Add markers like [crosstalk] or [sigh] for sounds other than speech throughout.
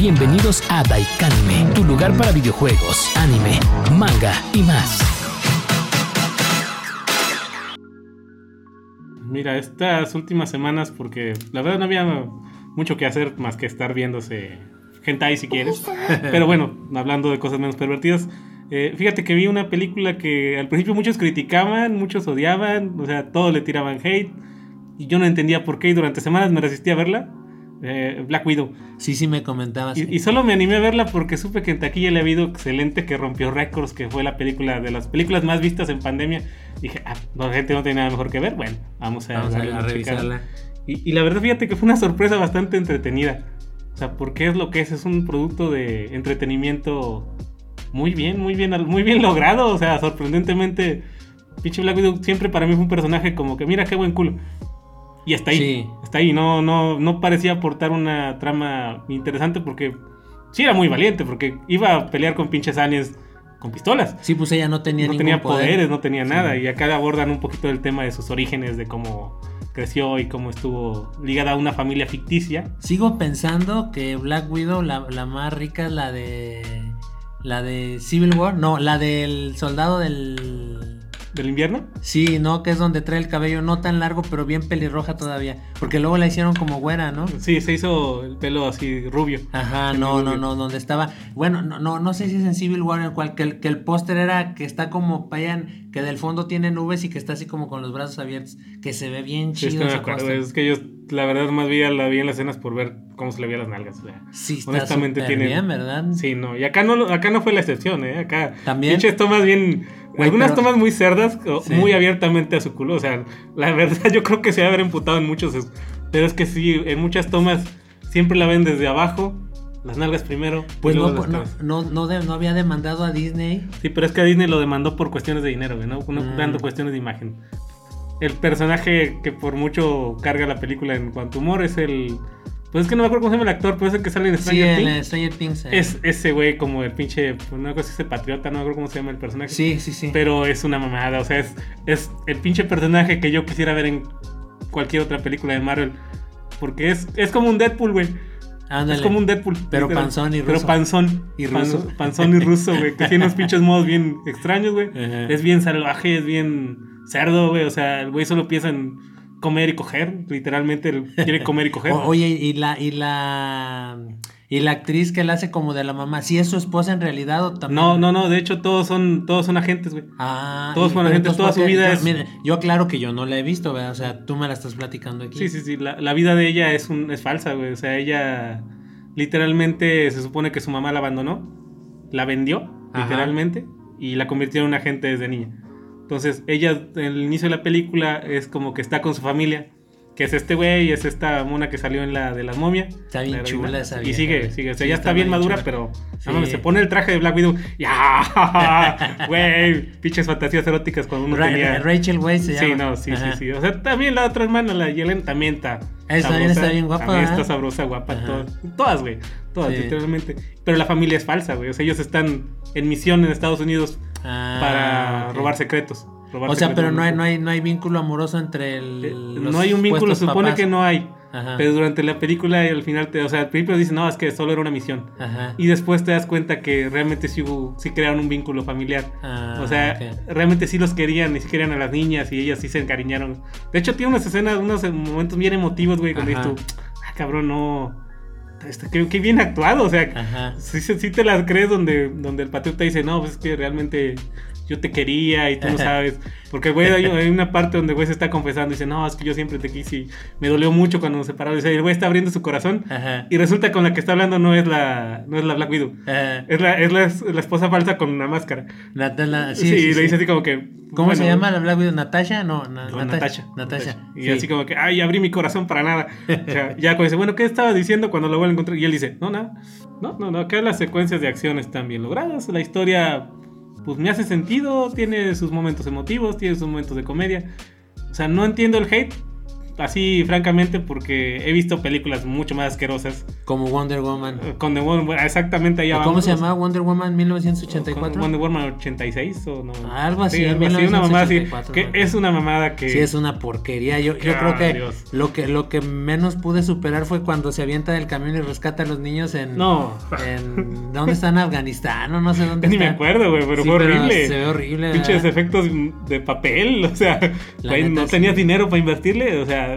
Bienvenidos a Daikanime, tu lugar para videojuegos, anime, manga y más. Mira, estas últimas semanas, porque la verdad no había mucho que hacer más que estar viéndose hentai si quieres. Pero bueno, hablando de cosas menos pervertidas, eh, fíjate que vi una película que al principio muchos criticaban, muchos odiaban, o sea, todos le tiraban hate. Y yo no entendía por qué y durante semanas me resistí a verla. Eh, Black Widow. Sí, sí me comentabas. Y, y, solo me animé a verla porque supe que en taquilla le ha habido excelente, que rompió récords, que fue la película de las películas más vistas en pandemia. Dije, ah, la gente no tiene nada mejor que ver. Bueno, vamos a, Vamos a, a revisarla. Y, y, la verdad, fíjate que fue una sorpresa bastante entretenida. O sea, porque es lo que es, es un producto de entretenimiento muy bien, muy bien, muy bien logrado. O sea, sorprendentemente, pinche Black Widow siempre para mí fue un personaje como que, mira qué buen culo. Y está ahí, Sí. está ahí, no, no, no parecía aportar una trama interesante porque sí era muy valiente, porque iba a pelear con pinches aliens con pistolas. Sí, pues ella no tenía no ningún tenía poder. poderes, no tenía Sí. nada. Y acá abordan un poquito el tema de sus orígenes, de cómo creció y cómo estuvo ligada a una familia ficticia. Sigo pensando que Black Widow, la, la más rica es la de. La de Civil War. No, la del soldado del. ¿Del invierno? Sí, no, que es donde trae el cabello no tan largo, pero bien pelirroja todavía. Porque luego la hicieron como güera, ¿no? Sí, se hizo el pelo así rubio. Ajá, no, no, no, donde estaba. Bueno, no, no, no sé si es en Civil War, en el cual que el, que el póster era que está como vayan, que del fondo tiene nubes y que está así como con los brazos abiertos, que se ve bien Sí, es chido que me acuerdo. Es que yo, la verdad, más vi, la vi en las escenas por ver cómo se le veía las nalgas. o sea. Sí, está honestamente tiene- bien, ¿verdad? Sí, no. Y acá no, acá no fue la excepción, ¿eh? Acá. También. Pinches tomas bien. Algunas pero- tomas muy cerdas, Sí. muy abiertamente a su culo. O sea, la verdad, [laughs] yo creo que se va a haber emputado en muchos. Pero es que sí, en muchas tomas siempre la ven desde abajo. Las nalgas primero. Pues no, no, no, no, de- no había demandado a Disney. Sí, pero es que a Disney lo demandó por cuestiones de dinero, güey, ¿no? No Mm. dando cuestiones de imagen. El personaje que por mucho carga la película en cuanto a humor es el. Pues es que no me acuerdo cómo se llama el actor, pero es el que sale en Sí, Stranger en Things. eh, Stranger Things. eh. Es ese güey como el pinche, pues no sé si es patriota, no me acuerdo cómo se llama el personaje. Sí, sí, sí. Pero es una mamada, o sea, es, es el pinche personaje que yo quisiera ver en cualquier otra película de Marvel. Porque es, es como un Deadpool, güey. Ándale. Es como un Deadpool. Pero literal. panzón y Pero ruso. panzón. Y Pan- ruso. panzón y ruso, güey. Que tiene unos [laughs] pinches modos bien extraños, güey. Es bien salvaje, es bien cerdo, güey. O sea, el güey solo piensa en comer y coger. Literalmente quiere comer y coger. [laughs] O- oye, y la, y la y la actriz que la hace como de la mamá, ¿sí es su esposa en realidad o también? no, no, no. De hecho, todos son, todos son agentes, güey. Ah, Todos pero agentes, toda ¿por su vida Yo- es- mire, yo aclaro que yo no la he visto, ¿verdad? O sea, tú me la estás platicando aquí. Sí, sí, sí. La, la vida de ella es, un, es falsa, güey. O sea, ella literalmente se supone que su mamá la abandonó, la vendió, Ajá. literalmente, y la convirtió en un agente desde niña. Entonces, ella, en el inicio de la película, es como que está con su familia, que es este güey, es esta mona que salió en la de las momias. Está bien chula esa Y sigue, sigue. O sea, Sí, ya está está bien madura, chula. pero Sí. no se pone el traje de Black Widow. [laughs] ¡Ya! Güey, pinches fantasías eróticas cuando uno Ra- tenía. Rachel Way se llama. Sí, no, sí, Ajá. sí, sí. O sea, también la otra hermana, la Yelen, también está. Esa también está bien guapa, También está sabrosa, guapa. Ajá. Todas, todas, güey. Todas, Sí. literalmente. Pero la familia es falsa, güey. O sea, ellos están en misión en Estados Unidos Ah, para robar secretos. O sea, pero no hay, no hay, no hay vínculo amoroso entre el, Eh, los No hay un vínculo, supone papás. que no hay. Ajá. Pero durante la película y al final, te, o sea, al principio dicen, no, es que solo era una misión. Ajá. Y después te das cuenta que realmente sí, hubo- sí crearon un vínculo familiar. Ah, o sea, realmente sí los querían, y sí querían a las niñas y ellas sí se encariñaron. De hecho, tiene unas escenas, unos momentos bien emotivos, güey, cuando dices tú, ah, cabrón, no. Este, qué, qué bien actuado, o sea, sí, sí- te las crees donde, donde el patriota dice, no, pues es que realmente yo te quería y tú no sabes. Porque, güey, hay, hay una parte donde güey se está confesando y dice, no, es que yo siempre te quise y me dolió mucho cuando nos separamos. Sea, el güey está abriendo su corazón Ajá. y resulta con la que está hablando no es la, no es la Black Widow. Es la, es la, la esposa falsa con una máscara. Natalia- Sí, sí, sí, y le sí. dice así como que. ¿Cómo bueno, se llama la Black Widow? ¿Natasha? No, na- no, Natasha. Natasha. Natasha. Y sí. así como que, ay, abrí mi corazón para nada. [laughs] O sea, ya cuando dice, bueno, ¿qué estaba diciendo cuando lo vuelve a encontrar? Y él dice, no, nada. No, no, no, acá las secuencias de acción están bien logradas. La historia, pues me hace sentido. Tiene sus momentos emotivos, tiene sus momentos de comedia. O sea, no entiendo el hate. Así francamente porque he visto películas mucho más asquerosas. Como Wonder Woman. Con The Wonder Woman, exactamente allá ¿Cómo vamos. se llamaba Wonder Woman 1984? Con Wonder Woman 86 o no. Algo así, Sí, algo así, una mamada así. 1984, Que es una mamada que. Sí, es una porquería. Yo, yo Ah, creo que Dios. lo que lo que menos pude superar fue cuando se avienta del camión y rescata a los niños en. No. En, ¿Dónde está? En Afganistán o no sé dónde [laughs] Ni me acuerdo, güey, pero Sí, fue pero horrible. se ve horrible, Pinches efectos de papel, o sea, güey, no sí. tenías dinero para invertirle, o sea,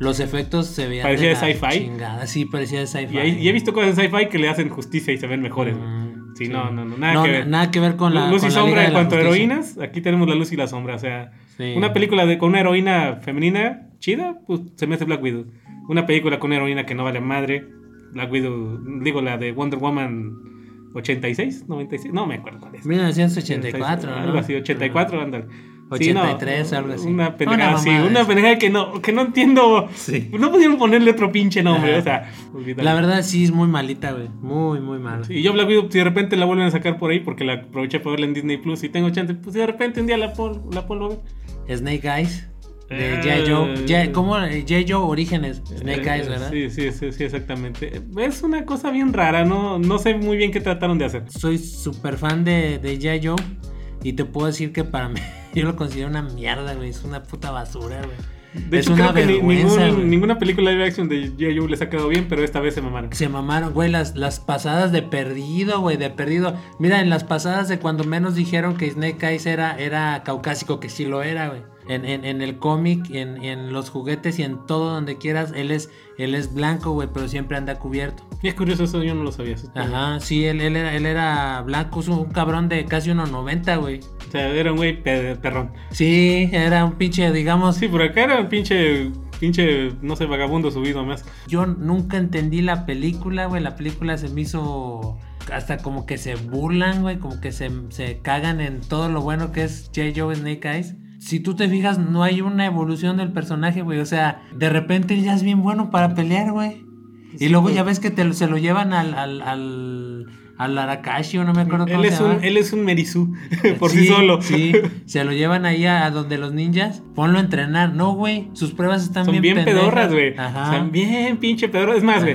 Los efectos se veían Parecía de sci-fi. chingada. Sí, parecía de sci-fi. y, he visto cosas en sci-fi que le hacen justicia y se ven mejores. Mm, sí, no, no, no, nada No, que ver. nada que ver con la. luz y con sombra de en cuanto a heroínas, aquí tenemos la luz y la sombra, o sea, Sí. una película de, con una heroína femenina chida, pues se me hace Black Widow. Una película con una heroína que no vale madre, Black Widow, digo la de Wonder Woman 86, 96, no me acuerdo cuál es. 1984, ¿no? Algo así, 84, ándale. Sí, no, 83, algo así. Una pendejada que no, que no entiendo. Sí. No pudieron ponerle otro pinche nombre, Ajá. o sea. La verdad sí es muy malita, güey. Muy, muy mala. Sí, y yo Black Widow, si de repente la vuelven a sacar por ahí, porque la aproveché para verla en Disney Plus y tengo chance, pues si de repente un día la pongo, la pongo. Snake Eyes. De Eh, G.I. Joe. G- ¿Cómo? G.I. Joe Orígenes. Snake Eh, Eyes, ¿verdad? Sí, sí, sí, sí, exactamente. Es una cosa bien rara, no, no sé muy bien qué trataron de hacer. Soy súper fan de, de G.I. Joe. Y te puedo decir que para [laughs] mí, yo lo considero una mierda, güey. Es una puta basura, güey. De es hecho, una creo que ni- vergüenza, ningún- ninguna película live action de G.I. Les ha quedado bien, pero esta vez se mamaron. Se mamaron, güey, las, las pasadas de perdido, güey, de perdido. Mira, en las pasadas de cuando menos dijeron que Snake Eyes era, era caucásico, que sí lo era, güey. En, en, en el cómic, en, en los juguetes y en todo donde quieras, él es, él es blanco, güey, pero siempre anda cubierto. Y es curioso, eso yo no lo sabía. eso- Ajá, sí, él, él, era, él era blanco, es un cabrón de casi 1,90, güey. O sea, era un güey pe- perrón. Sí, era un pinche, digamos, Sí, por acá era un pinche, pinche, no sé, vagabundo subido más. Yo nunca entendí la película, güey. La película se me hizo hasta como que se burlan, güey. Como que se, se cagan en todo lo bueno que es J. Joe Snake Eyes. Si tú te fijas, no hay una evolución del personaje, güey. O sea, de repente él ya es bien bueno para pelear, güey. Y luego ya ves que te, se lo llevan al, al, al, al Arakashi, o no me acuerdo cómo Él se es, llama. un, él es un Merizú, [laughs] por sí, solo. Sí, se lo llevan ahí a, a donde los ninjas. Ponlo a entrenar. No, güey. Sus pruebas están Son bien bien pendejas. pedorras, güey. Ajá. Son bien pinche pedorras. Es más, güey.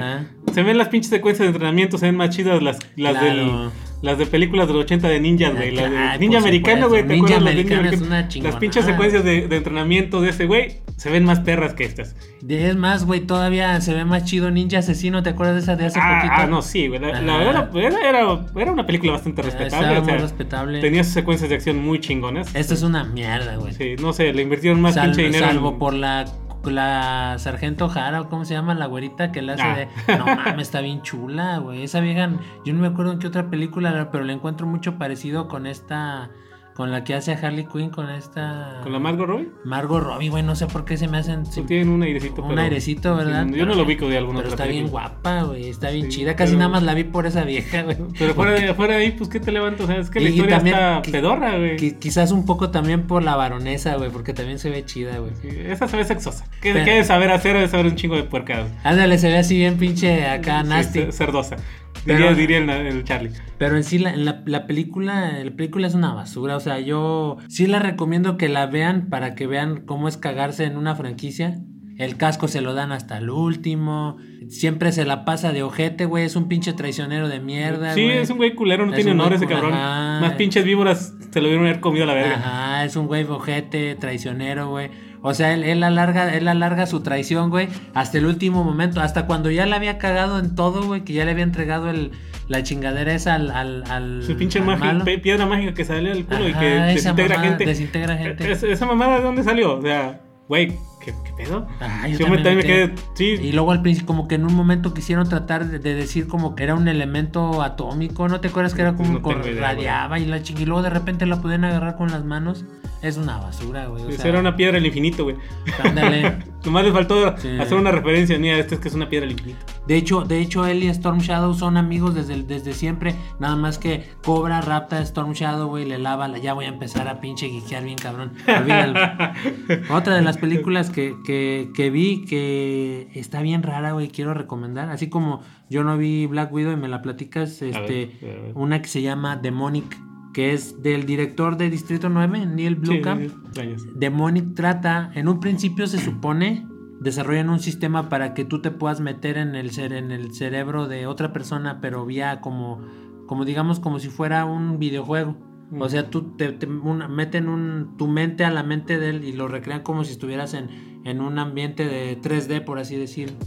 Se ven las pinches secuencias de entrenamiento, se ven más chidas las, las, Claro. del, las de películas del 80 de ninjas, güey. Las de Ay, ninja americano, güey. ¿Te Ninja acuerdas las de es americano? Las pinches secuencias de, de entrenamiento de ese güey se ven más perras que estas. Es más, güey, todavía se ve más chido Ninja Asesino. ¿Te acuerdas de esa de hace Ah, poquito? ah, no, sí, güey. La, era, era, era una película bastante Ah, respetable. estaba o sea, muy respetable. Tenía sus secuencias de acción muy chingonas. Esto es una mierda, güey. Sí, no sé, le invirtieron más pinche dinero. en- salvo por la, la sargento Jara, o cómo se llama, la güerita que le hace Ah. de... No mames, está bien chula, güey. Esa vieja, yo no me acuerdo en qué otra película, pero le encuentro mucho parecido con esta... Con la que hace a Harley Quinn, con esta... Con la Margot Robbie. Margot Robbie, güey, no sé por qué se me hacen... Tienen un airecito. un pero- airecito, ¿verdad? sí, yo no lo ubico de alguna Pero está bien guapa, güey. Está bien Sí, chida. Casi pero- nada más la vi por esa vieja, güey. Pero fuera de, fuera de ahí, pues, ¿qué te levantas? O sea, es que la Y- y historia también está pedorra, güey. Qui- quizás un poco también por la baronesa, güey, porque también se ve chida, güey. Sí, Esa se ve sexosa. ¿Qué, Pero- qué de saber hacer? De saber un chingo de puercadas. Ándale, se ve así bien pinche acá nasty. cer- cerdosa. Pero- Diría, diría el, el Charlie. Pero en sí, la, la, la película, la película es una basura. O sea, yo sí la recomiendo que la vean para que vean cómo es cagarse en una franquicia. El casco se lo dan hasta el último. Siempre se la pasa de ojete, güey. Es un pinche traicionero de mierda, Sí, es un güey culero, no Es tiene honor ese cabrón. ajá. Más pinches víboras se lo vieron haber comido a la verga. Ajá, es un güey ojete, traicionero, güey. O sea, él, él alarga, él alarga su traición, güey, hasta el último momento, hasta cuando ya le había cagado en todo, güey, que ya le había entregado el, la chingadera esa al, al, al- Su pinche al magia- malo. piedra mágica que sale del culo y que desintegra mamada gente. desintegra gente. Es- ¿Esa mamada de dónde salió? O sea, güey, ¿qué, qué pedo? Ajá, yo Yo también me me quedé-. Sí, Y luego al principio, como que en un momento quisieron tratar de, de decir como que era un elemento atómico, ¿no te acuerdas que era como No idea, radiaba y la ching y luego de repente la podían agarrar con las manos? Es una basura, güey. o sea, era una piedra del infinito, güey. ándale. [laughs] Nomás le faltó Sí. hacer una referencia. Mira, esto es que es una piedra del infinito. De hecho, de hecho, él y Storm Shadow son amigos desde, desde siempre. Nada más que cobra, rapta a Storm Shadow, güey, le lava. la- Ya voy a empezar a pinche guiquear bien, cabrón. Olvídalo. [laughs] Otra de las películas que, que, que vi que está bien rara, güey, quiero recomendar. Así como yo no vi Black Widow y me la platicas, este, ver, a ver. una que se llama Demonic, que es del director de Distrito 9, Neil Blomkamp. sí, sí, años. Demonic trata, en un principio se supone, desarrollan un sistema para que tú te puedas meter en el, cer- en el cerebro de otra persona, pero vía como, como digamos, como si fuera un videojuego. O sea, tú te, te una- meten un, tu mente a la mente de él y lo recrean como si estuvieras en, en un ambiente de 3D, por así decirlo.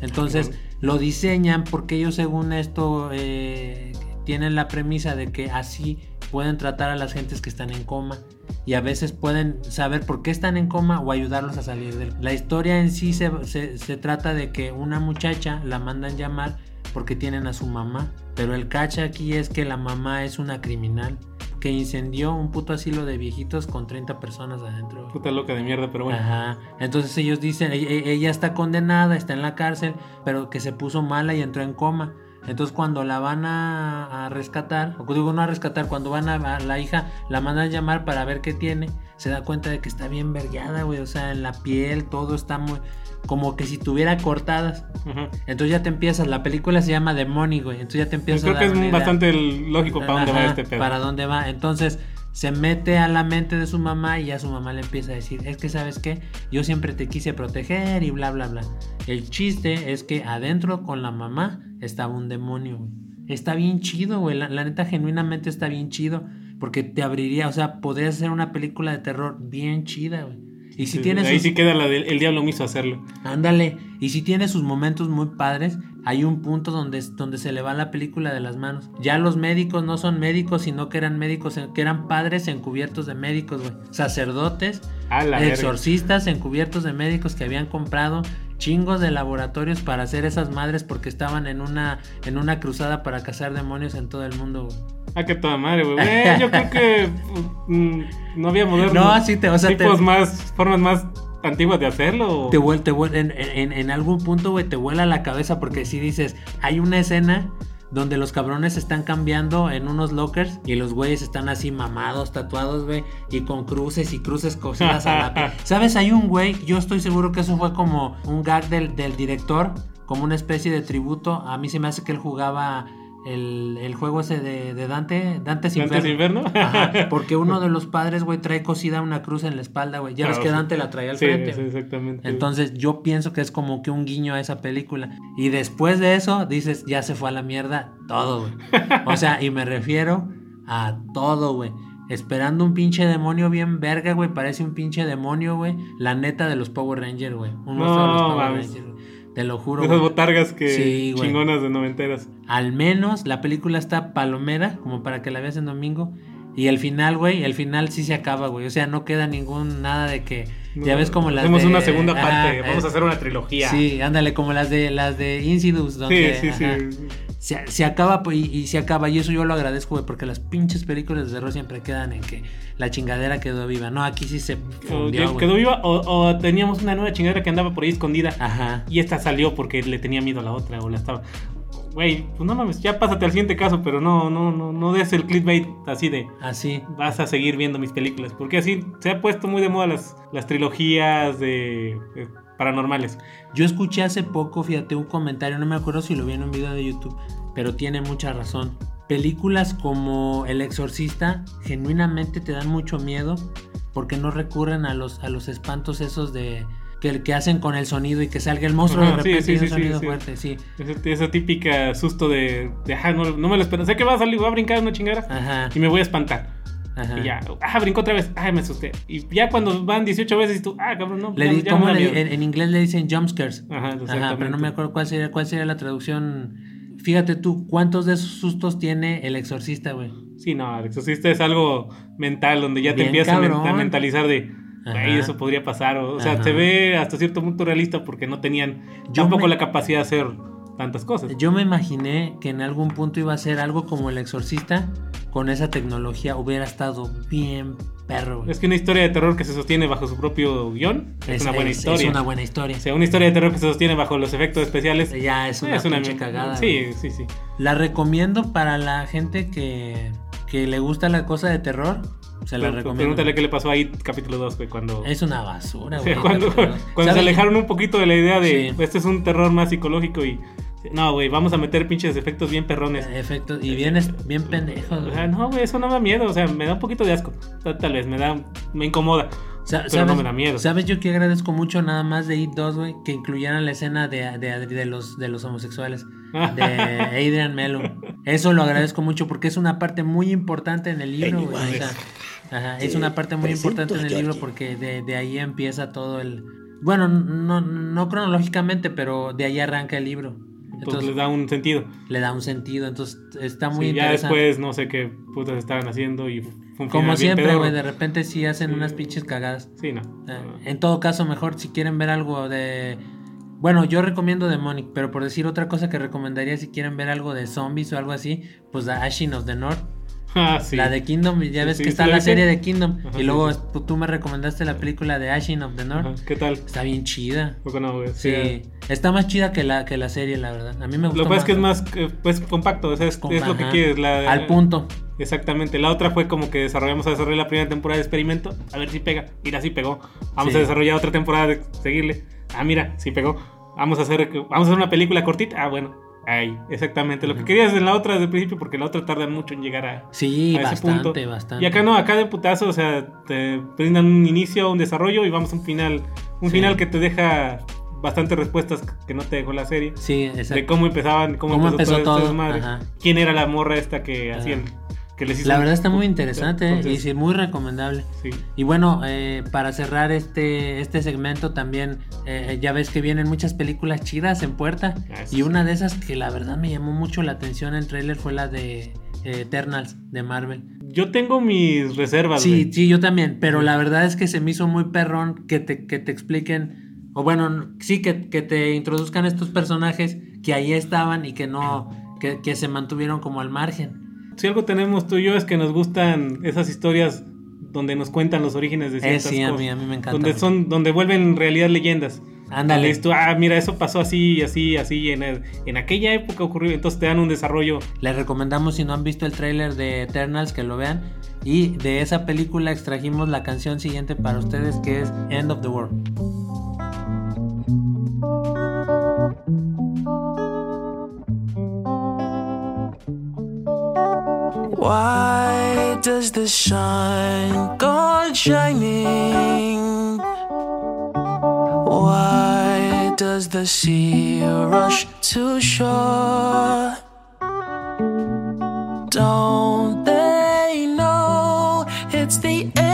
Entonces, lo diseñan porque ellos, según esto, eh, tienen la premisa de que así pueden tratar a las gentes que están en coma y a veces pueden saber por qué están en coma o ayudarlos a salir del. La historia en sí se, se- se trata de que una muchacha la mandan llamar porque tienen a su mamá, pero el cacha aquí es que la mamá es una criminal que incendió un puto asilo de viejitos con 30 personas adentro. Puta loca de mierda, pero bueno. Ajá. Entonces ellos dicen, e- e- ella está condenada, está en la cárcel, pero que se puso mala y entró en coma. Entonces cuando la van a, a rescatar, o digo no a rescatar, cuando van a, a la hija, la mandan a llamar para ver qué tiene, se da cuenta de que está bien vergueada, güey. O sea, en la piel todo está muy... Como que si tuviera cortadas. Entonces ya te empiezas, la película se llama The Money, güey. Entonces ya te empiezas Creo a que es idea. bastante lógico para dónde va este pedo. Para dónde va. Entonces se mete a la mente de su mamá y ya su mamá le empieza a decir, es que sabes qué, yo siempre te quise proteger y bla, bla, bla. El chiste es que adentro con la mamá estaba un demonio. Está bien chido, güey. La, neta genuinamente está bien chido. Porque te abriría, o sea, podrías hacer una película de terror bien chida. Y si Sí, tienes Ahí sus- sí queda la del el diablo me hizo hacerlo. Ándale, y si tiene sus momentos muy padres, hay un punto donde, donde se le va la película de las manos. Ya los médicos no son médicos, sino que eran médicos, que eran padres encubiertos de médicos, güey. Sacerdotes, verga. exorcistas encubiertos de médicos que habían comprado chingos de laboratorios para hacer esas madres porque estaban en una, en una cruzada para cazar demonios en todo el mundo, güey. Ah, que toda madre, güey. Eh, yo creo que mm, no había modernos. No, sí te- o sea, te- tipos más, formas más antiguas de hacerlo. te vuel- te vuel- en, en- en algún punto, güey, te vuela la cabeza porque si dices, hay una escena donde los cabrones están cambiando en unos lockers y los güeyes están así mamados, tatuados, güey, y con cruces y cruces cosidas a la piel. [laughs] ¿Sabes? Hay un güey, yo estoy seguro que eso fue como un gag del, del director, como una especie de tributo. A mí se me hace que él jugaba el, el juego ese de, de Dante, Dante's ¿Dante's Inferno. Inferno? Ajá, [laughs] porque uno de los padres, güey, trae cosida una cruz en la espalda, güey. Ya ves Ah, que sí. Dante la traía al Sí, frente. sí, exactamente. Entonces yo pienso que es como que un guiño a esa película. Y después de eso dices, ya se fue a la mierda todo, güey. O sea, y me refiero a todo, güey. Esperando un pinche demonio bien verga, güey. Parece un pinche demonio, güey. La neta de los Power Rangers, güey. Un No, monstruo de los Power. Rangers, güey. Te lo juro, Esas botargas que Sí, güey. chingonas de noventeras. Al menos la película está palomera, como para que la veas en domingo. Y el final, güey, el final sí se acaba, güey. O sea, no queda ningún nada de que. ya ves como las Hacemos de- una segunda parte. Vamos eh, a hacer una trilogía. Sí, ándale, como las de las de Insidious, sí, donde sí. ajá, sí. Se, se acaba pues, y, y se acaba. Y eso yo lo agradezco, güey, porque las pinches películas de terror siempre quedan en que la chingadera quedó viva. No, aquí sí se fundió, quedó viva o, o teníamos una nueva chingadera que andaba por ahí escondida. Ajá. Y esta salió porque le tenía miedo a la otra o la estaba. Güey, pues no mames, ya pásate al siguiente caso, pero no, no, no, no des el clickbait así de Así. vas a seguir viendo mis películas. Porque así se ha puesto muy de moda las, las trilogías de, paranormales. Yo escuché hace poco, fíjate, un comentario, no me acuerdo si lo vi en un video de YouTube, pero tiene mucha razón. Películas como El Exorcista genuinamente te dan mucho miedo porque no recurren a los, a los espantos esos de que, que hacen con el sonido y que salga el monstruo Ajá, de repente sí, y un sí, sí, sonido fuerte, sí. Ese- esa típica susto de, de "Ah, no, no me lo espero. Sé que va a salir, va a brincar una chingada Ajá. y me voy a espantar. Ajá. Y ya, ah, brincó otra vez, ay, me asusté. Y ya cuando van 18 veces y tú, ah, cabrón, no, Le ya- ya ¿cómo da le- en, en inglés le dicen jump scares. Ajá, Ajá, pero no me acuerdo cuál sería, cuál sería la traducción. Fíjate tú, ¿cuántos de esos sustos tiene el exorcista, güey? Sí, no, el exorcista es algo mental donde ya te Bien empiezas a men- cabrón. a mentalizar de, güey, eso podría pasar. O, o sea, se ve hasta cierto punto realista porque no tenían Yo tampoco me- la capacidad de hacer tantas cosas. Yo me imaginé que en algún punto iba a ser algo como el exorcista con esa tecnología hubiera estado bien perro. güey. Es que una historia de terror que se sostiene bajo su propio guion es, una buena es- historia. Es una buena historia. O sea, una historia de terror que se sostiene bajo los efectos especiales Ya es una, es una cagada. Sí, güey. sí, sí. La recomiendo para la gente que, que le gusta la cosa de terror. Se la Pero- recomiendo. Pregúntale qué le pasó ahí capítulo 2, güey, cuando... Es una basura, [laughs] güey. cuando, se alejaron un poquito de la idea de Sí. este es un terror más psicológico y no, güey, vamos a meter pinches efectos bien perrones. Efectos. Y bien, bien pendejos. O sea, no, güey, eso no me da miedo, o sea, me da un poquito de asco. Tal, vez me da me incomoda. Sa- pero no me da miedo. ¿Sabes yo que agradezco mucho nada más de It 2, güey? Que incluyeran la escena de, de, de los, de los homosexuales. De [laughs] Adrian Melo. Eso lo agradezco mucho porque es una parte muy importante en el libro, güey. O sea, ajá, es una parte muy importante en el libro porque de, de ahí empieza todo el... Bueno, no, no cronológicamente, pero de ahí arranca el libro. Entonces les da un sentido. le da un sentido, entonces está muy Sí, ya interesante. después no sé qué putas estaban haciendo y Como siempre, güey, de repente sí hacen Sí. unas pinches cagadas. Sí, no. Eh, En todo caso, mejor si quieren ver algo de... Bueno, yo recomiendo Demonic, pero por decir otra cosa que recomendaría si quieren ver algo de zombies o algo así, pues The Ashin of the North. Ah, [laughs] sí. La de Kingdom, ya ves sí, que ¿sí está la serie de Kingdom. Ajá, y luego sí. tú, tú me recomendaste la película de Ashin of the North. Ajá, ¿Qué tal? Está bien chida. No. Sí, está más chida que la, que la serie, la verdad. A mí me gustó Lo que pasa es que es más eh, pues, compacto, o sea, es, es lo que quieres. La, Al punto. Exactamente. La otra fue como que desarrollamos a desarrollar la primera temporada de experimento. A ver si pega. Mira, sí pegó. Vamos a desarrollar otra temporada de seguirle. Ah, mira, sí pegó. Vamos a hacer, vamos a hacer una película cortita. Ah, bueno. Ahí, exactamente. Lo que querías en la otra desde el principio, porque la otra tarda mucho en llegar a, Sí, a ese bastante, punto. bastante. Y acá no, acá de putazo, o sea, te brindan un inicio, un desarrollo y vamos a un final. Un Sí. final que te deja bastantes respuestas que no te dejó la serie. Sí, De exacto. cómo empezaban, cómo, Cómo empezó, empezó todo, todo, ajá. ¿Quién era la morra esta que hacían? Que les hizo La verdad está muy interesante. Entonces, y sí, muy recomendable. sí. Y bueno, eh, para cerrar este, este segmento también, eh, ya ves que vienen muchas películas chidas en puerta. Ah, sí, y una de esas que la verdad me llamó mucho la atención en el tráiler fue la de eh, Eternals de Marvel. Yo tengo mis reservas. Sí, sí, yo también, pero la verdad es que se me hizo muy perrón que te, que te expliquen, o bueno, sí, que, que te introduzcan estos personajes que ahí estaban y que no, que, que se mantuvieron como al margen. Si algo tenemos tú y yo es que nos gustan esas historias donde nos cuentan los orígenes de Eh, ciertas sí, a cosas. mí, a mí me encanta. donde son donde vuelven en realidad leyendas. Ándale. Tú, ah, mira, eso pasó así, así, así, en, el- en aquella época ocurrió, entonces te dan un desarrollo. Les recomendamos si no han visto el tráiler de Eternals que lo vean. Y de esa película extrajimos la canción siguiente para ustedes que es End of the World. Why does the sun go on shining? Why does the sea rush to shore? Don't they know it's the end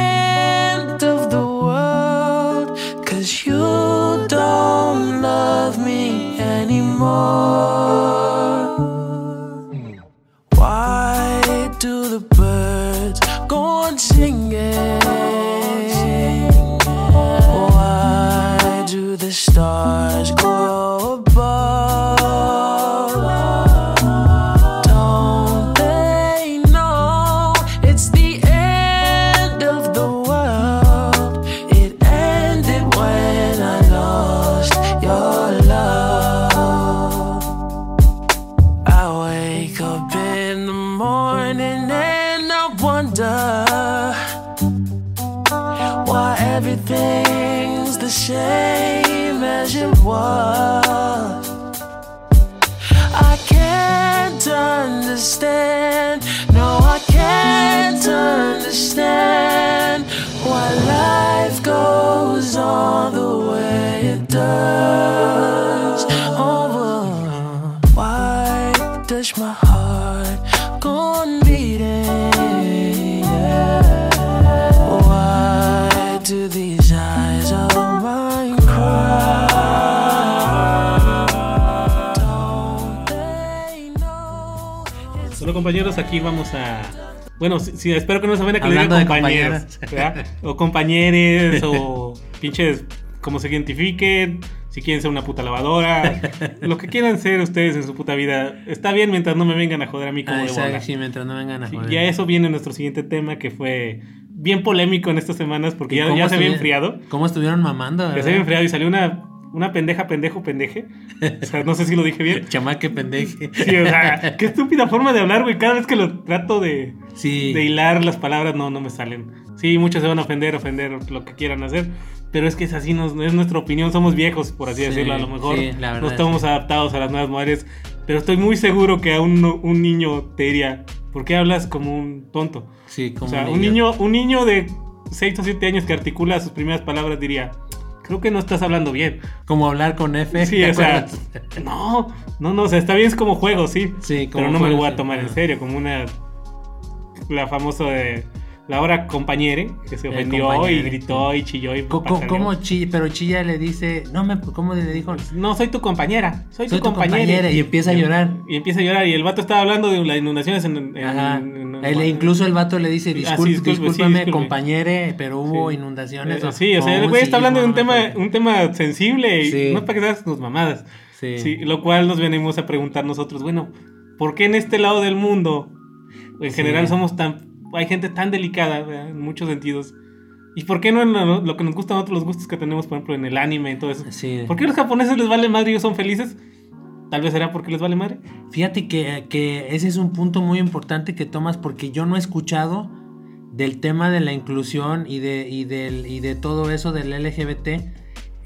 one compañeros, aquí vamos a. Bueno, sí, sí, espero que no se vayan a que le digan Hablando de compañeros. compañeras. ¿verdad? O compañeres, o pinches, como se identifiquen. Si quieren ser una puta lavadora, lo que quieran ser ustedes en su puta vida, está bien mientras no me vengan a joder a mí como Ah, de exacto, bola. sí, mientras no vengan a Sí, joder. y a eso viene nuestro siguiente tema que fue bien polémico en estas semanas porque ¿Y ya, se había enfriado. ¿Cómo estuvieron mamando? Ya se había enfriado y salió una, una pendeja, pendejo, pendeje. O sea, no sé si lo dije bien. [laughs] Chamaque pendeje. Sí, o sea, qué estúpida forma de hablar, güey. Cada vez que lo trato de, Sí. de hilar las palabras, no, no me salen. Sí, muchos se van a ofender, ofender lo que quieran hacer. Pero es que es así, nos, es nuestra opinión. Somos viejos, por así Sí, decirlo. A lo mejor sí, la verdad no es estamos adaptados a las nuevas mujeres. Pero estoy muy seguro que a un, un niño te diría, ¿por qué hablas como un tonto? Sí, como o sea, un niño. niño, un niño de 6 o 7 años que articula sus primeras palabras diría, creo que no estás hablando bien. Como hablar con F. Sí, ¿te o sea, no, no, no, o sea, está bien es como juego, sí. Sí, como pero no me lo voy a sí. tomar en serio, como una. La famosa de. La hora compañere, que se ofendió y gritó y chilló y pataleó. ¿Cómo chilla? Pero chilla le dice, no me, ¿cómo le dijo? No, soy tu compañera, soy, Soy tu tu compañera. compañera, y empieza a llorar. Y empieza a llorar. Y el vato estaba hablando de las inundaciones en. en- Ajá. en- en- El- incluso el vato le dice, Ah, sí, disculpe, sí, discúlpame, disculpe. compañere, pero hubo Sí. inundaciones. Eh, o- sí, o sea, el güey está hablando de un tema, un tema sensible y Sí. no es para que seas tus mamadas. Sí. Sí, lo cual nos venimos a preguntar nosotros, bueno, ¿por qué en este lado del mundo, en Sí. general, somos tan, hay gente tan delicada ¿verdad? en muchos sentidos? ¿Y por qué no en lo, lo que nos gustan otros los gustos que tenemos, por ejemplo, en el anime y todo eso? Sí. ¿Por qué a los japoneses les vale madre y ellos son felices? Tal vez será porque les vale madre. Fíjate que, que ese es un punto muy importante que tomas porque yo no he escuchado del tema de la inclusión y de, y del, y de todo eso del LGBT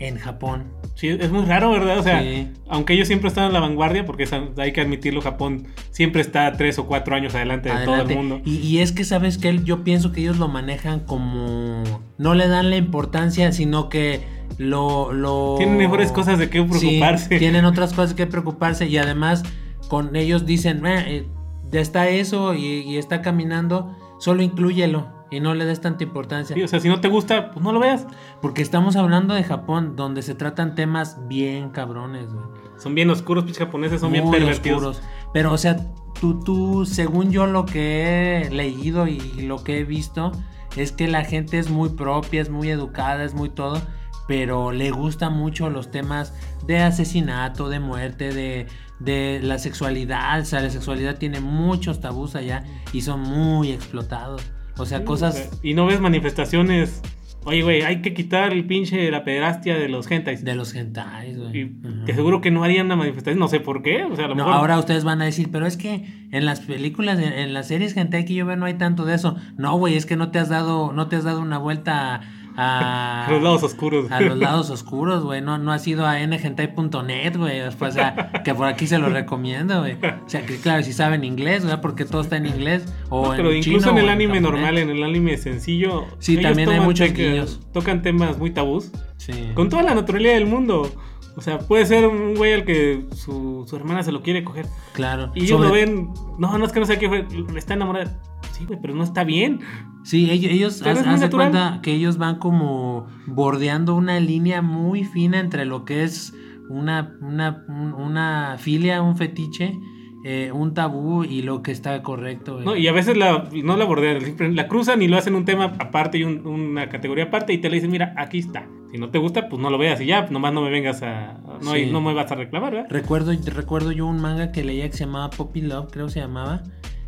en Japón. Sí, es muy raro, ¿verdad? O sea, Sí. aunque ellos siempre están en la vanguardia, porque hay que admitirlo, Japón siempre está tres o cuatro años adelante de todo el mundo. Y, y es que, ¿sabes que Yo pienso que ellos lo manejan como... No le dan la importancia, sino que lo... lo... Tienen mejores cosas de qué Sí, preocuparse. tienen otras cosas que preocuparse y además con ellos dicen, "Eh, ya está eso y, y está caminando, solo inclúyelo y no le des tanta importancia. Sí, o sea, si no te gusta, pues no lo veas. Porque estamos hablando de Japón, donde se tratan temas bien cabrones, güey. Son bien oscuros, pinches japoneses, son bien Muy pervertidos. oscuros. Pero, o sea, tú, tú, según yo lo que he leído y lo que he visto, es que la gente es muy propia, es muy educada, es muy todo, pero le gustan mucho los temas de asesinato, de muerte, de, de la sexualidad. O sea, la sexualidad tiene muchos tabús allá y son muy explotados. O sea, Sí, cosas... o sea, y no ves manifestaciones. Oye, güey, hay que quitar el pinche la pederastia de los hentais. De los hentais, güey. Y Ajá. te seguro que no harían una manifestación, no sé por qué. O sea, a lo No, mejor. ahora ustedes van a decir, pero es que en las películas, en, en las series hentai que yo veo no hay tanto de eso. No, güey, es que no te has dado, no te has dado una vuelta a, [laughs] a los lados oscuros. a los lados oscuros, güey. No, no has ido a nhentai.net, güey. O sea, [laughs] que por aquí se lo recomiendo, güey. O sea, que claro, si saben inglés, ¿verdad? Porque todo está en inglés. O No, pero en incluso chino en el anime normal, en el anime sencillo. Sí, también hay muchos guiños. Tocan temas muy tabús. Sí. Con toda la naturalidad del mundo. O sea, puede ser un güey al que su, su hermana se lo quiere coger. Claro. Y ellos Sobre- lo ven. No, no es que no sé qué fue. Está enamorada. Sí, güey, pero no está bien. Sí, ellos, ellos haz, de cuenta que ellos van como bordeando una línea muy fina entre lo que es una, una, un- una filia, un fetiche, eh, un tabú y lo que está correcto. ¿no? Y a veces la, no la bordean, la cruzan y lo hacen un tema aparte y un- una categoría aparte y te le dicen, mira, aquí está. Si no te gusta, pues no lo veas y ya, nomás no me vengas a... No, Sí. no me vas a reclamar, ¿verdad? Recuerdo, recuerdo yo un manga que leía que se llamaba Poppy Love, creo se llamaba,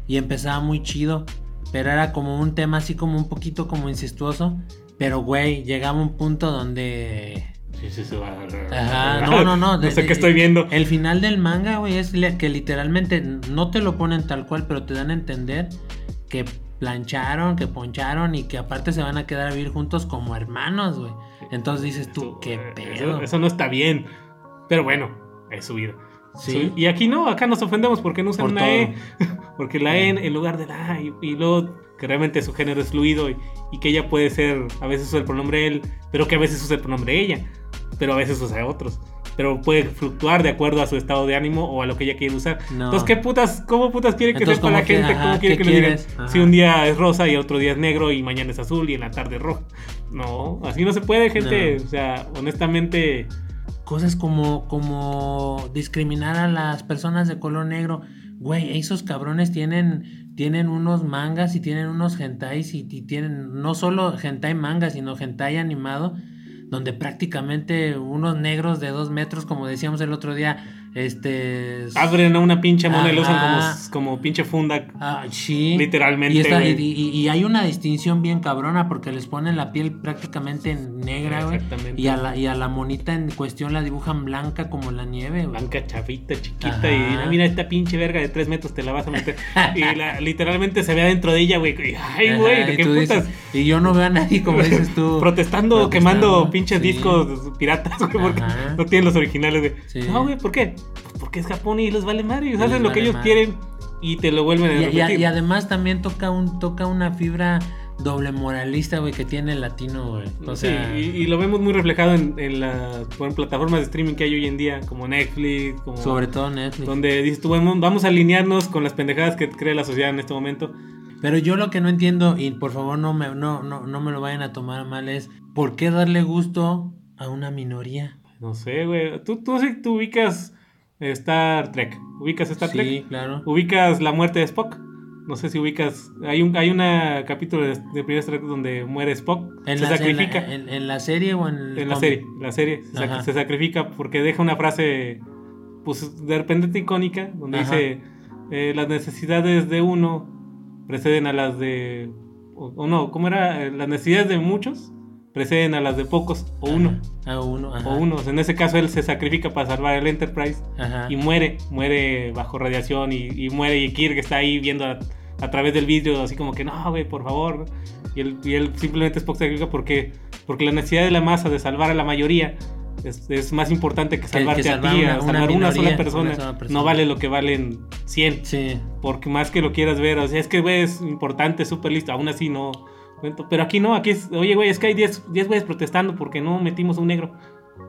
y empezaba muy chido, pero era como un tema así como un poquito como incestuoso, pero güey, llegaba un punto donde... Sí, sí. Ajá, [laughs] no, no, no. no sé qué estoy viendo. El final del manga, güey, es que literalmente no te lo ponen tal cual, pero te dan a entender que plancharon, que poncharon y que aparte se van a quedar a vivir juntos como hermanos, güey. Entonces dices tú, Eso, qué eh, pedo. Eso, eso no está bien. Pero bueno, es su vida. Sí. Y aquí no, acá nos ofendemos porque no usan Por una E. [laughs] Porque la E en, en lugar de la A. Y, y luego que realmente su género es fluido y, y que ella puede ser, a veces usa el pronombre él, pero que a veces usa el pronombre ella. Pero a veces usa otros. Pero puede fluctuar de acuerdo a su estado de ánimo o a lo que ella quiere usar. No. Entonces, ¿qué putas, cómo putas quiere que sepa la ¿cómo que- gente? ajá, ¿Cómo quiere que le digan? Si un día es rosa y otro día es negro y mañana es azul y en la tarde es rojo. No, así no se puede, gente. No. O sea, honestamente, Cosas como, como discriminar a las personas de color negro. Güey, esos cabrones tienen, tienen unos mangas y tienen unos hentais y, y tienen no solo hentai manga, sino hentai animado, donde prácticamente unos negros de dos metros, como decíamos el otro día, este... abren a una pinche mona y lo usan como, como pinche funda. Ah, sí. Literalmente, Y, esta- y- y- y hay una distinción bien cabrona porque les ponen la piel prácticamente negra, güey. Exactamente. Y a, la, y a la monita en cuestión la dibujan blanca como la nieve, güey. Blanca, chavita, chiquita. Ajá. Y mira, mira esta pinche verga de tres metros, te la vas a meter. [laughs] y la- literalmente se ve adentro de ella, güey. Ay, güey, y ¿de qué putas? dices- y yo no veo a nadie, como [laughs] dices tú. Protestando, protestando, quemando pinches sí. discos piratas, güey, porque Ajá. no tienen los originales, güey. Sí. No, güey, ¿por qué? Pues porque es Japón y les vale madre. Les hacen lo que ellos madre. quieren y te lo vuelven a Y, y- repetir. y además también toca un toca una fibra doble moralista, güey, que tiene el latino, güey. O Sí, sea, y, y lo vemos muy reflejado en, en las plataformas de streaming que hay hoy en día, como Netflix, como sobre todo Netflix. donde dices tú, bueno, vamos a alinearnos con las pendejadas que cree la sociedad en este momento. Pero yo lo que no entiendo, y por favor no me, no, no, no me lo vayan a tomar mal, es ¿por qué darle gusto a una minoría? No sé, güey. ¿Tú, tú, sí- tú ubicas Star Trek. ¿Ubicas Star Sí, Trek? claro. ¿Ubicas la muerte de Spock? No sé si ubicas. Hay un hay una capítulo de, de primer Star Trek donde muere Spock. ¿En se la, sacrifica. En la, en- en la serie o en el En la serie, la serie se, sac- se sacrifica porque deja una frase, pues de repente icónica, donde Ajá. dice: eh, Las necesidades de uno preceden a las de. O, o no, ¿cómo era? Eh, Las necesidades de muchos preceden a las de pocos, o uno. A uno, ajá. O uno. En ese caso, él se sacrifica para salvar el Enterprise Ajá. y muere, muere bajo radiación y, y muere. Y Kirk está ahí viendo a, a través del vidrio, así como que no, güey, por favor. Y él, y él simplemente Spock se sacrifica porque, porque la necesidad de la masa de salvar a la mayoría es, es más importante que que salvarte salvar a ti, una- a una salvar una, minoría, sola persona, una sola persona. No vale lo que valen 100. Sí. Porque más que lo quieras ver, o sea, es que, güey, es importante, súper listo. Aún así no. Cuento. Pero aquí no, aquí es, oye, güey, es que hay 10 10 güeyes protestando porque no metimos a un negro.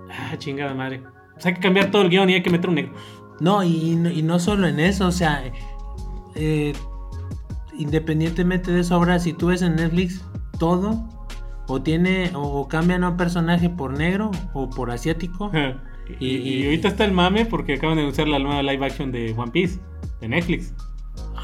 Ah, chingada madre. Pues hay que cambiar todo el guion y hay que meter un negro. No, y, y no- solo en eso, o sea, eh, independientemente de eso, ahora si tú ves en Netflix todo, o tiene, o cambian a un personaje por negro o por asiático. y y- ahorita está el mame porque acaban de anunciar la nueva live action de One Piece, de Netflix.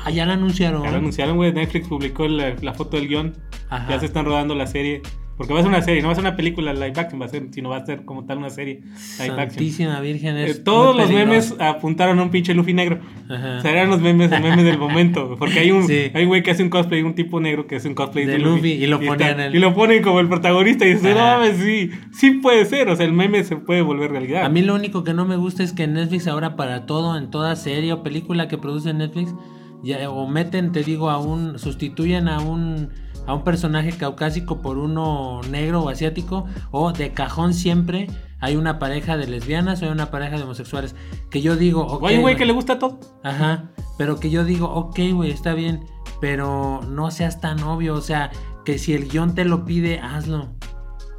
Ah, ya la anunciaron. Ya lo anunciaron, güey. Netflix publicó la, la foto del guion. Ajá. Ya se están rodando la serie. Porque va a ser una serie, no va a ser una película live action, va a ser, sino va a ser como tal una serie live action. Santísima Virgen. Eh, Es todos muy los memes apuntaron a un pinche Luffy negro. Ajá. O sea, eran los memes, el meme del [laughs] momento. Porque hay un, Sí. hay güey que hace un cosplay, un tipo negro que hace un cosplay De de, Luffy, y lo ponían el- Y lo ponen como el protagonista. Y dices, no mames, sí, sí puede ser. O sea, el meme se puede volver realidad. A mí lo único que no me gusta es que Netflix ahora para todo, en toda serie o película que produce Netflix, ya, o meten, te digo, a un, sustituyen a un, a un personaje caucásico por uno negro o asiático, o de cajón siempre hay una pareja de lesbianas o hay una pareja de homosexuales. Que yo digo, ok, o hay un güey güey, que le gusta todo. Ajá, pero que yo digo, ok, güey, está bien, pero no seas tan obvio, o sea, que si el guion te lo pide, hazlo.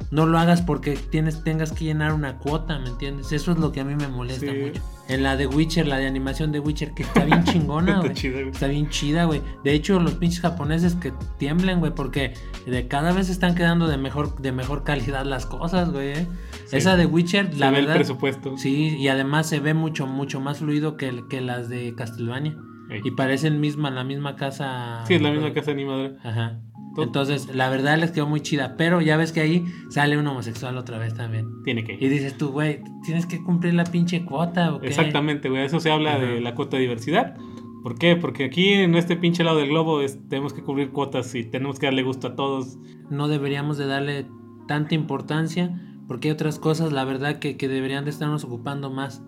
No lo hagas porque tienes, tengas que llenar una cuota, ¿me entiendes? Eso es lo que a mí me molesta Sí. mucho. En la de Witcher, la de animación de Witcher, que está bien [laughs] chingona, Está güey. güey. Está bien chida, güey. De hecho, los pinches japoneses que tiemblen, güey, porque de cada vez están quedando de mejor, de mejor calidad las cosas, güey. ¿eh? Sí. Esa de Witcher, Se la ve el verdad. presupuesto. Sí, y además se ve mucho, mucho más fluido que, el- que las de Castlevania. Y parecen misma, la misma casa. Sí, es la misma casa animadora. Ajá. Entonces, la verdad les quedó muy chida. Pero ya ves que ahí sale un homosexual otra vez también. Tiene que Y dices tú, güey, tienes que cumplir la pinche cuota, ¿o qué? Exactamente, güey. Eso se habla de la cuota de diversidad. ¿Por qué? Porque aquí en este pinche lado del globo es- tenemos que cubrir cuotas y tenemos que darle gusto a todos. No deberíamos de darle tanta importancia. Porque hay otras cosas, la verdad, que, que deberían de estarnos ocupando más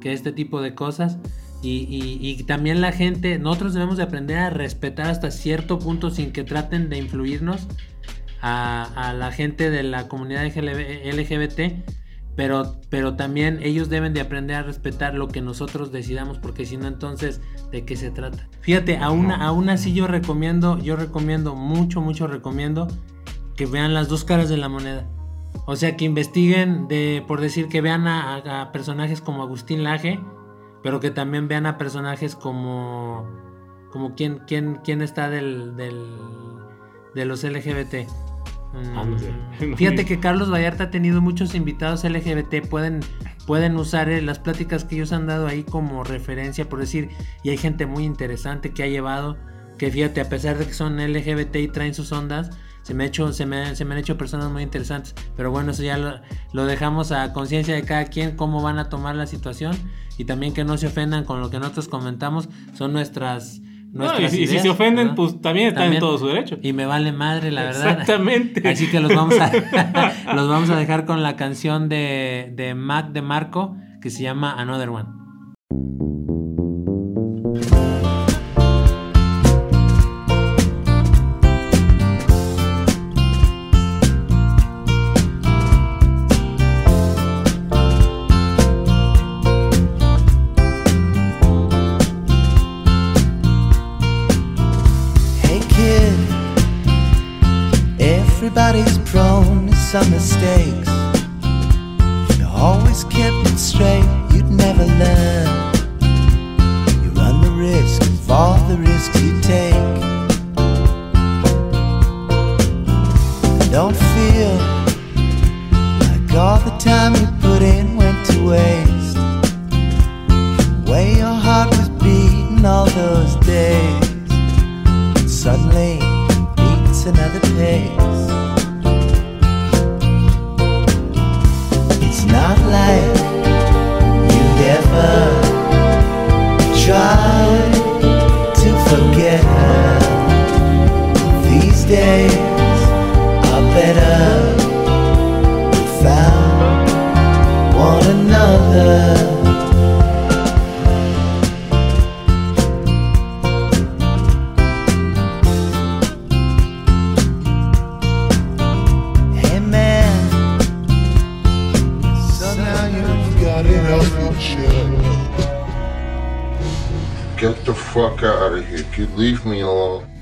que este tipo de cosas. Y, y- y también la gente, nosotros debemos de aprender a respetar hasta cierto punto sin que traten de influirnos a, a la gente de la comunidad LGBT. Pero, pero también ellos deben de aprender a respetar lo que nosotros decidamos, porque si no, entonces, ¿de qué se trata? Fíjate, aún, aún así yo recomiendo, yo recomiendo, mucho, mucho recomiendo que vean las dos caras de la moneda. O sea, que investiguen, de, por decir, que vean a, a- a personajes como Agustín Laje, pero que también vean a personajes como, como quién, quién, quién está del, del, de los LGBT. Mm, Ah, [laughs] Fíjate que Carlos Vallarta ha tenido muchos invitados LGBT, pueden, pueden usar eh, las pláticas que ellos han dado ahí como referencia, por decir, y hay gente muy interesante que ha llevado, que fíjate, a pesar de que son LGBT y traen sus ondas, se me, hecho, se, me, se me han hecho personas muy interesantes, pero bueno, eso ya lo, lo dejamos a conciencia de cada quien, cómo van a tomar la situación, y también que no se ofendan con lo que nosotros comentamos, son nuestras... No, y, si- y si ideas, se ofenden, pues también están También. en todo su derecho. Y me vale madre, la verdad. Exactamente. Así que los vamos a, [laughs] los vamos a dejar con la canción de, de Mac de Marco que se llama Another One. Some mistakes. You always kept it straight, you'd never learn. You run the risk of all the risks you take. Don't feel like all the time you put in went to waste. The way your heart was beating all those days. Suddenly beats another pace. Not like you'd ever you leave me alone.